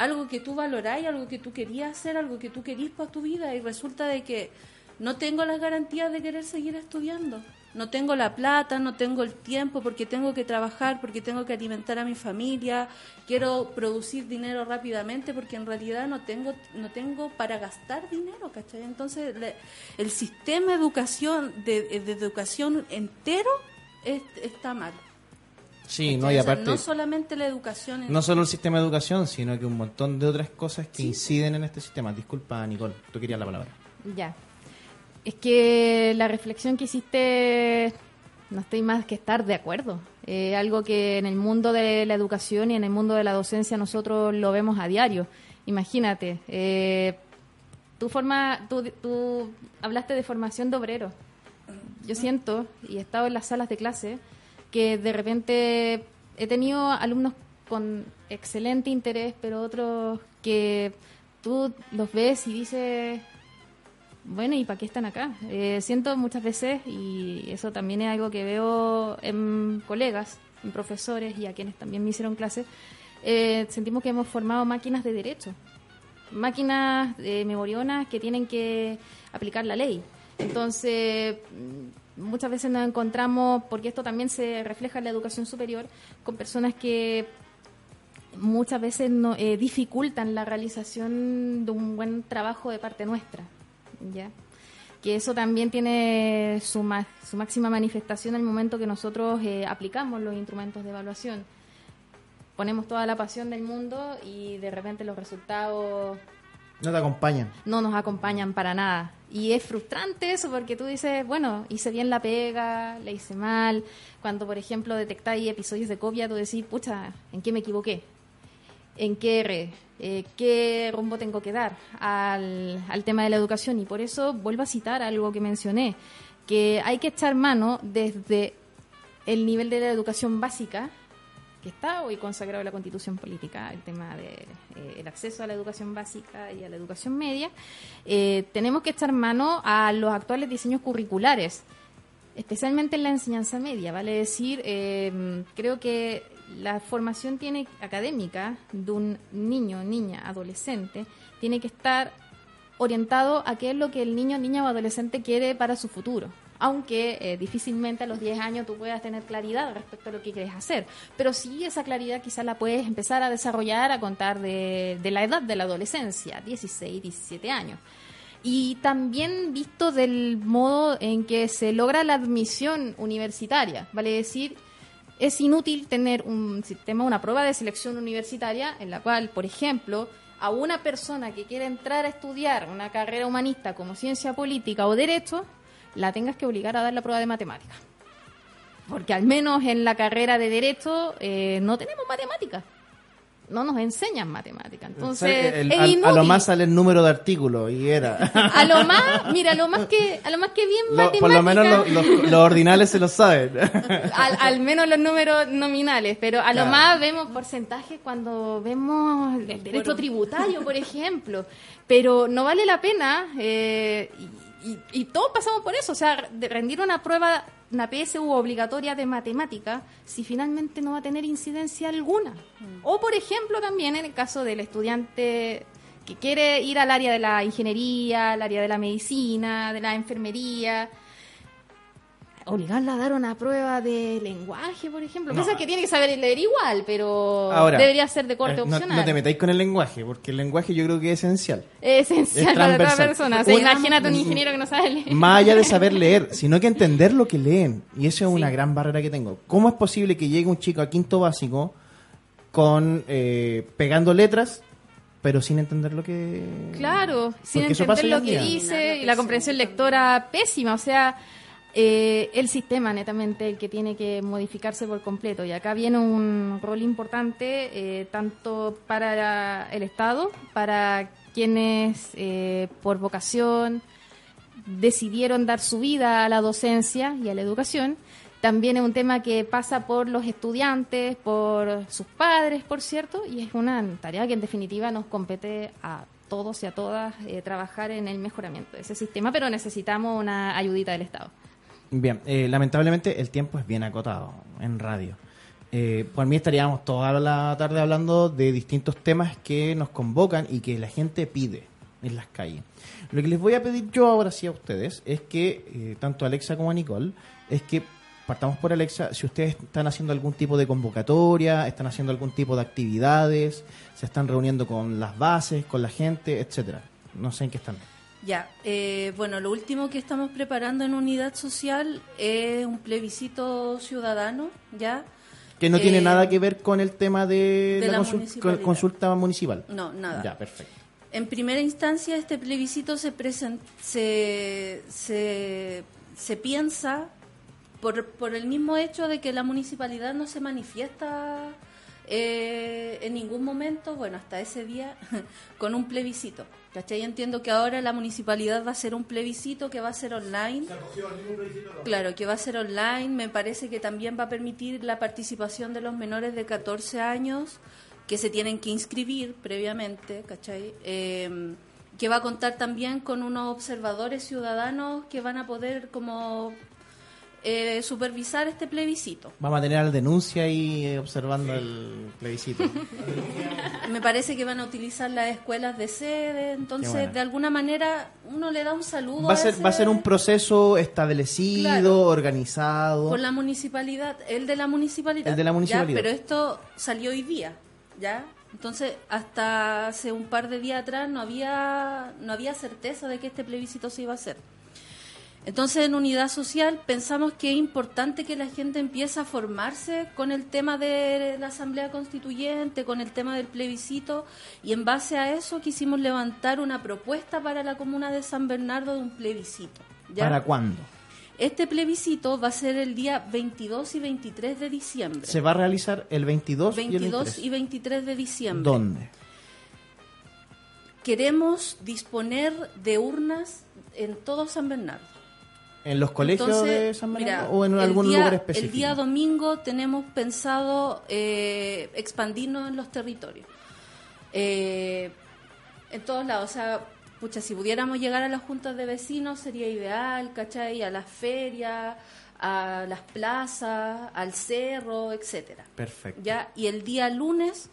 algo que tú valoráis, algo que tú querías hacer, algo que tú querías para tu vida y resulta de que no tengo las garantías de querer seguir estudiando no tengo la plata, no tengo el tiempo porque tengo que trabajar, porque tengo que alimentar a mi familia, quiero producir dinero rápidamente porque en realidad no tengo no tengo para gastar dinero, ¿cachai? Entonces el sistema de educación de, educación entero está mal. Sí, no, y aparte... no solamente la educación... No solo el sistema de educación, sino que un montón de otras cosas que inciden en este sistema. Disculpa, Nicole, tú querías la palabra. Ya, es que la reflexión que hiciste, no estoy más que estar de acuerdo. Eh, algo que en el mundo de la educación y en el mundo de la docencia nosotros lo vemos a diario. Imagínate, eh, tú, forma, tú, hablaste de formación de obreros. Yo siento, y he estado en las salas de clase, que de repente he tenido alumnos con excelente interés, pero otros que tú los ves y dices, bueno, ¿y para qué están acá? Eh, siento muchas veces, y eso también es algo que veo en colegas, en profesores y a quienes también me hicieron clase, eh, sentimos que hemos formado máquinas de derecho, máquinas de memorionas que tienen que aplicar la ley. Entonces, muchas veces nos encontramos, porque esto también se refleja en la educación superior, con personas que muchas veces no, eh, dificultan la realización de un buen trabajo de parte nuestra, ¿ya? Que eso también tiene su, su máxima manifestación el momento que nosotros eh, aplicamos los instrumentos de evaluación. Ponemos toda la pasión del mundo y de repente los resultados no te acompañan. No nos acompañan para nada. Y es frustrante eso porque tú dices, bueno, hice bien la pega, le hice mal. Cuando, por ejemplo, detectáis episodios de copia, tú decís, pucha, ¿en qué me equivoqué? ¿En qué erré? Eh, ¿Qué rumbo tengo que dar al, al tema de la educación? Y por eso vuelvo a citar algo que mencioné, que hay que echar mano desde el nivel de la educación básica, que está hoy consagrado en la constitución política, el tema del de, eh, acceso a la educación básica y a la educación media, eh, tenemos que echar mano a los actuales diseños curriculares, especialmente en la enseñanza media, vale decir, eh, creo que la formación tiene académica de un niño, niña, adolescente, tiene que estar orientado a qué es lo que el niño, niña o adolescente quiere para su futuro aunque eh, difícilmente a los 10 años tú puedas tener claridad respecto a lo que quieres hacer. Pero sí esa claridad quizás la puedes empezar a desarrollar a contar de, la edad de la adolescencia, 16, 17 años. Y también visto del modo en que se logra la admisión universitaria, vale decir, es inútil tener un sistema, una prueba de selección universitaria en la cual, por ejemplo, a una persona que quiere entrar a estudiar una carrera humanista como ciencia política o derecho, la tengas que obligar a dar la prueba de matemáticas. Porque al menos en la carrera de Derecho eh, no tenemos matemáticas. No nos enseñan matemáticas. Entonces, a lo más sale el número de artículos y era. A lo más, mira, a lo más que, a lo más que bien matemáticas. Por lo menos los ordinales se lo saben. Al, menos los números nominales, pero a lo más vemos porcentajes cuando vemos el derecho tributario, por ejemplo. Pero no vale la pena, eh, y, todos pasamos por eso, o sea, de rendir una prueba, una PSU obligatoria de matemática, si finalmente no va a tener incidencia alguna. Mm. O, por ejemplo, también en el caso del estudiante que quiere ir al área de la ingeniería, al área de la medicina, de la enfermería, obligarla a dar una prueba de lenguaje, por ejemplo. Piensa que tiene que saber leer igual, pero debería ser de corte eh, opcional. No te metáis con el lenguaje, porque el lenguaje yo creo que es esencial. Es esencial para toda persona. imagínate un ingeniero que no sabe leer. Más allá de saber leer, sino que entender lo que leen. Y eso es una gran barrera que tengo. ¿Cómo es posible que llegue un chico a quinto básico con eh, pegando letras pero sin entender lo que claro sin entender lo que dice y la comprensión lectora pésima o sea eh, el sistema netamente el que tiene que modificarse por completo. Y acá viene un rol importante eh, tanto para el Estado, para quienes eh, por vocación decidieron dar su vida a la docencia y a la educación. También es un tema que pasa por los estudiantes, por sus padres, por cierto, y es una tarea que en definitiva nos compete a todos y a todas trabajar en el mejoramiento de ese sistema, pero necesitamos una ayudita del Estado. Bien, eh, lamentablemente el tiempo es bien acotado en radio. Eh, por mí estaríamos toda la tarde hablando de distintos temas que nos convocan y que la gente pide en las calles. Lo que les voy a pedir yo ahora sí a ustedes es que, eh, tanto Alexa como a Nicole, es que partamos por Alexa, si ustedes están haciendo algún tipo de convocatoria, están haciendo algún tipo de actividades, se están reuniendo con las bases, con la gente, etcétera. No sé en qué están. Ya, eh, bueno, lo último que estamos preparando en Unidad Social es un plebiscito ciudadano, ¿ya? Que no tiene eh, nada que ver con el tema de, la, consulta municipal. No, nada. Ya, perfecto. En primera instancia, este plebiscito se, se, se, se piensa por, por el mismo hecho de que la municipalidad no se manifiesta eh, en ningún momento, bueno, hasta ese día, con un plebiscito. ¿Cachai? Entiendo que ahora la municipalidad va a hacer un plebiscito que va a ser online. Claro, que va a ser online. Me parece que también va a permitir la participación de los menores de 14 años que se tienen que inscribir previamente, ¿cachai? Em, que va a contar también con unos observadores ciudadanos que van a poder como eh, supervisar este plebiscito. Vamos a tener la denuncia ahí eh, observando el plebiscito. Me parece que van a utilizar las escuelas de sede, entonces bueno. de alguna manera uno le da un saludo Va a ser, ese- va a ser un proceso establecido, Claro. organizado. por la municipalidad, el de la municipalidad. El de la ¿ya? municipalidad. Pero esto salió hoy día, ¿ya? Entonces, hasta hace un par de días atrás no había no había certeza de que este plebiscito se iba a hacer. Entonces, en Unidad Social pensamos que es importante que la gente empiece a formarse con el tema de la Asamblea Constituyente, con el tema del plebiscito, y en base a eso quisimos levantar una propuesta para la comuna de San Bernardo de un plebiscito. ¿ya? ¿Para cuándo? Este plebiscito va a ser el día 22 y 23 de diciembre. Se va a realizar el 22, y el 22 23. y 23 de diciembre. ¿Dónde? Queremos disponer de urnas en todo San Bernardo. ¿En los colegios Entonces, de San Bernardo mira, o en algún día- lugar específico? El día domingo tenemos pensado eh, expandirnos en los territorios. Eh, en todos lados, o sea, pucha, si pudiéramos llegar a las juntas de vecinos sería ideal, ¿cachai? A las ferias, a las plazas, al cerro, etcétera. Perfecto. ¿ya? Y el día lunes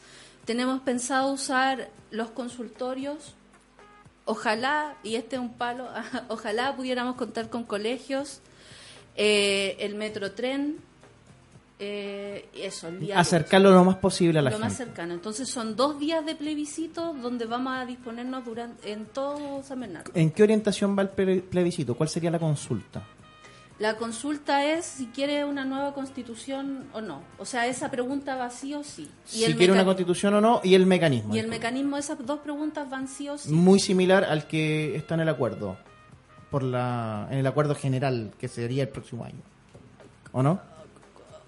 tenemos pensado usar los consultorios. Ojalá, y este es un palo, ojalá pudiéramos contar con colegios, eh, el metrotren, eh, eso, el día Acercarlo lo más posible a la lunes, lo gente. más cercano. Entonces son dos días de plebiscito donde vamos a disponernos durante, en todo San Bernardo. ¿En qué orientación va el ple- plebiscito? ¿Cuál sería la consulta? La consulta es si quiere una nueva constitución o no. O sea, esa pregunta va sí o sí. si quiere una constitución o no y el mecanismo. Y el mecanismo, esas dos preguntas van sí o sí. Muy similar al que está en el acuerdo, por la, en el acuerdo general que sería el próximo año. ¿O no?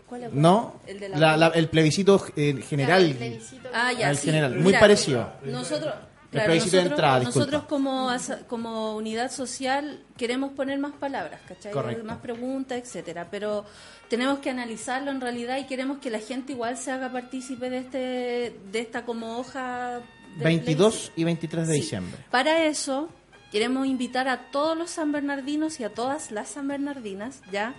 ¿Cuál es? ¿No? El de la- La- la- el plebiscito eh, general. El plebiscito. Ah, ya, sí. general, muy Mira, parecido. Nosotros, claro, plebiscito de nosotros, entrada, nosotros como, unidad social queremos poner más palabras, ¿cachai? Correcto. Más preguntas, etcétera. Pero tenemos que analizarlo en realidad y queremos que la gente igual se haga partícipe de este de esta como hoja. del 22 plebiscito. y 23 de Sí. diciembre. Para eso queremos invitar a todos los San Bernardinos y a todas las San Bernardinas, ¿ya?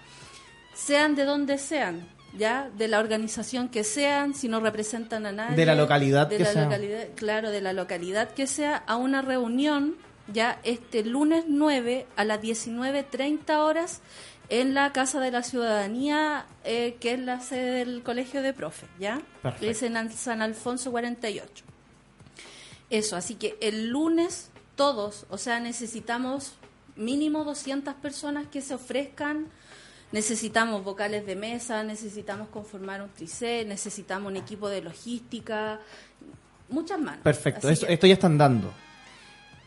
Sean de donde sean, ¿ya? De la organización que sean, si no representan a nadie. De la localidad de que la sea. localidad- claro, de la localidad que sea, a una reunión, ¿ya? Este lunes 9 a las 19.30 horas en la Casa de la Ciudadanía, eh, que es la sede del Colegio de Profe, ¿ya? Perfecto. Es en San Alfonso 48. Eso, así que el lunes todos, o sea, necesitamos mínimo 200 personas que se ofrezcan, necesitamos vocales de mesa, necesitamos conformar un tricé, necesitamos un equipo de logística, muchas manos. Perfecto, esto, que- esto ya están dando.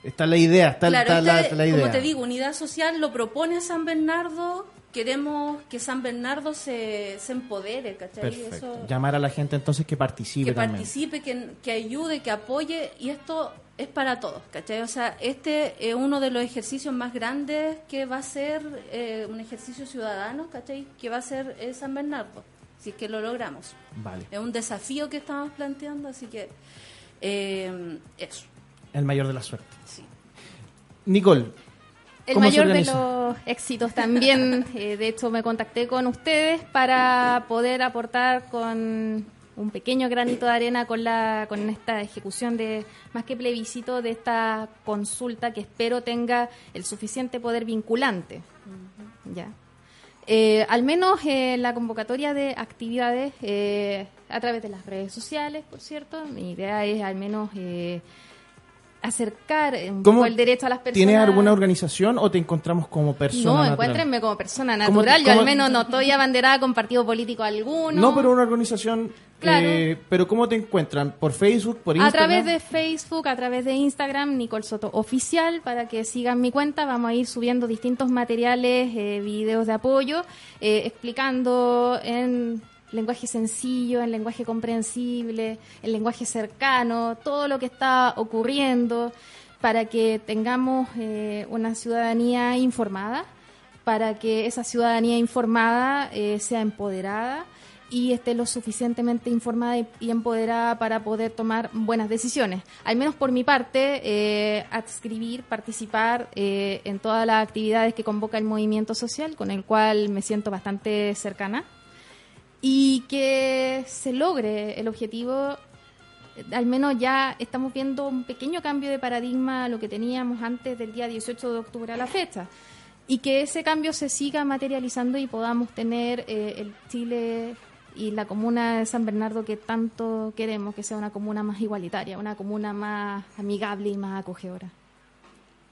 Está la idea, está, Claro, está la, la idea. como te digo, Unidad Social lo propone San Bernardo, queremos que San Bernardo se, se empodere, ¿cachai? Perfecto. Eso- Llamar a la gente entonces que participe que también. participe, que, que ayude, que apoye, y esto es para todos, ¿cachai? O sea, este es uno de los ejercicios más grandes que va a ser eh, un ejercicio ciudadano, ¿cachai? Que va a ser eh, San Bernardo, si es que lo logramos. Vale. Es un desafío que estamos planteando, así que eh, eso, El mayor de la suerte. sí. Nicole, El ¿Cómo se mayor de los éxitos también. eh, de hecho, me contacté con ustedes para poder aportar con un pequeño granito de arena con la con esta ejecución de más que plebiscito de esta consulta que espero tenga el suficiente poder vinculante. Ya. Eh, al menos eh, la convocatoria de actividades eh, a través de las redes sociales, por cierto. Mi idea es al menos eh, acercar un ¿Cómo poco el derecho a las personas. ¿tienes alguna organización o te encontramos como persona No, natural? encuéntrenme como persona ¿Cómo te- natural. Yo cómo- al menos no estoy abanderada con partido político alguno. No, pero una organización. Claro. eh, pero ¿cómo te encuentran? ¿Por Facebook? ¿Por A Instagram? través de Facebook, a través de Instagram, Nicole Soto Oficial, para que sigan mi cuenta. Vamos a ir subiendo distintos materiales, eh, videos de apoyo, eh, explicando en lenguaje sencillo, en lenguaje comprensible, en lenguaje cercano, todo lo que está ocurriendo, para que tengamos eh, una ciudadanía informada, para que esa ciudadanía informada eh, sea empoderada y esté lo suficientemente informada y, empoderada para poder tomar buenas decisiones. Al menos por mi parte, eh, adscribir, participar eh, en todas las actividades que convoca el movimiento social, con el cual me siento bastante cercana, y que se logre el objetivo. Al menos ya estamos viendo un pequeño cambio de paradigma a lo que teníamos antes del día 18 de octubre a la fecha y que ese cambio se siga materializando y podamos tener eh, el Chile y la comuna de San Bernardo que tanto queremos, que sea una comuna más igualitaria, una comuna más amigable y más acogedora.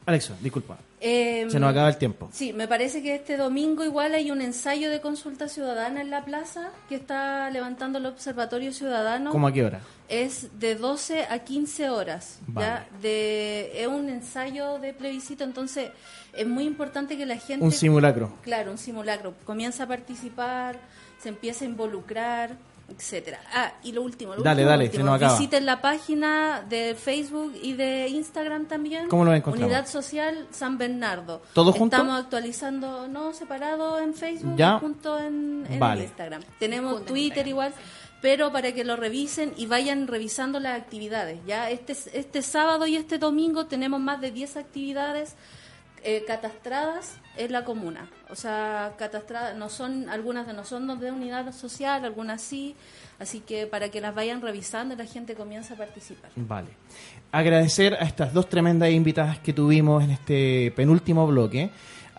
Alexa, disculpa. Em, Se nos acaba el tiempo. Sí, me parece que este domingo igual hay un ensayo de consulta ciudadana en la plaza que está levantando el Observatorio Ciudadano. ¿Cómo a qué hora? Es de 12 a 15 horas. ¿ya? De, es un ensayo de plebiscito, entonces es muy importante que la gente... Un simulacro. Claro, un simulacro. Comienza a participar se empieza a involucrar, etcétera. Ah, y lo último, lo dale, último, dale, último. Se nos acaba. visiten la página de Facebook y de Instagram también. ¿Cómo lo encontramos? Unidad Social San Bernardo. ¿Todo junto? Estamos actualizando, no, separado en Facebook ¿Ya? junto en, en Vale. Instagram. Tenemos Junto Twitter Instagram. igual, pero para que lo revisen y vayan revisando las actividades. Ya este, este sábado y este domingo tenemos más de 10 actividades eh, catastradas en la comuna. O sea, catastradas, no son, algunas de no son de unidad social, algunas sí. Así que para que las vayan revisando y la gente comienza a participar. Vale. Agradecer a estas dos tremendas invitadas que tuvimos en este penúltimo bloque.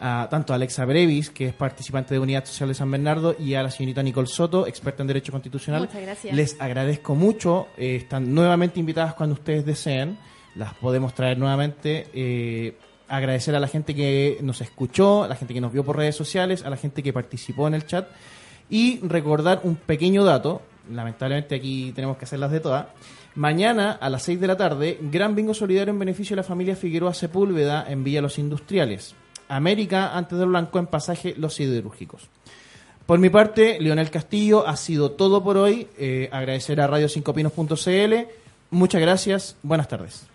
A, tanto a Alexa Brevis, que es participante de Unidad Social de San Bernardo, y a la señorita Nicole Soto, experta en Derecho Constitucional. Muchas gracias. Les agradezco mucho. eh, están nuevamente invitadas cuando ustedes deseen. Las podemos traer nuevamente. Eh, agradecer a la gente que nos escuchó, a la gente que nos vio por redes sociales, a la gente que participó en el chat. Y recordar un pequeño dato. Lamentablemente aquí tenemos que hacerlas de todas. Mañana a las 6 de la tarde, gran bingo solidario en beneficio de la familia Figueroa Sepúlveda en Villa Los Industriales. América antes del blanco en pasaje Los Siderúrgicos. Por mi parte, Leonel Castillo, ha sido todo por hoy. Eh, agradecer a radio5pinos.cl. Muchas gracias. Buenas tardes.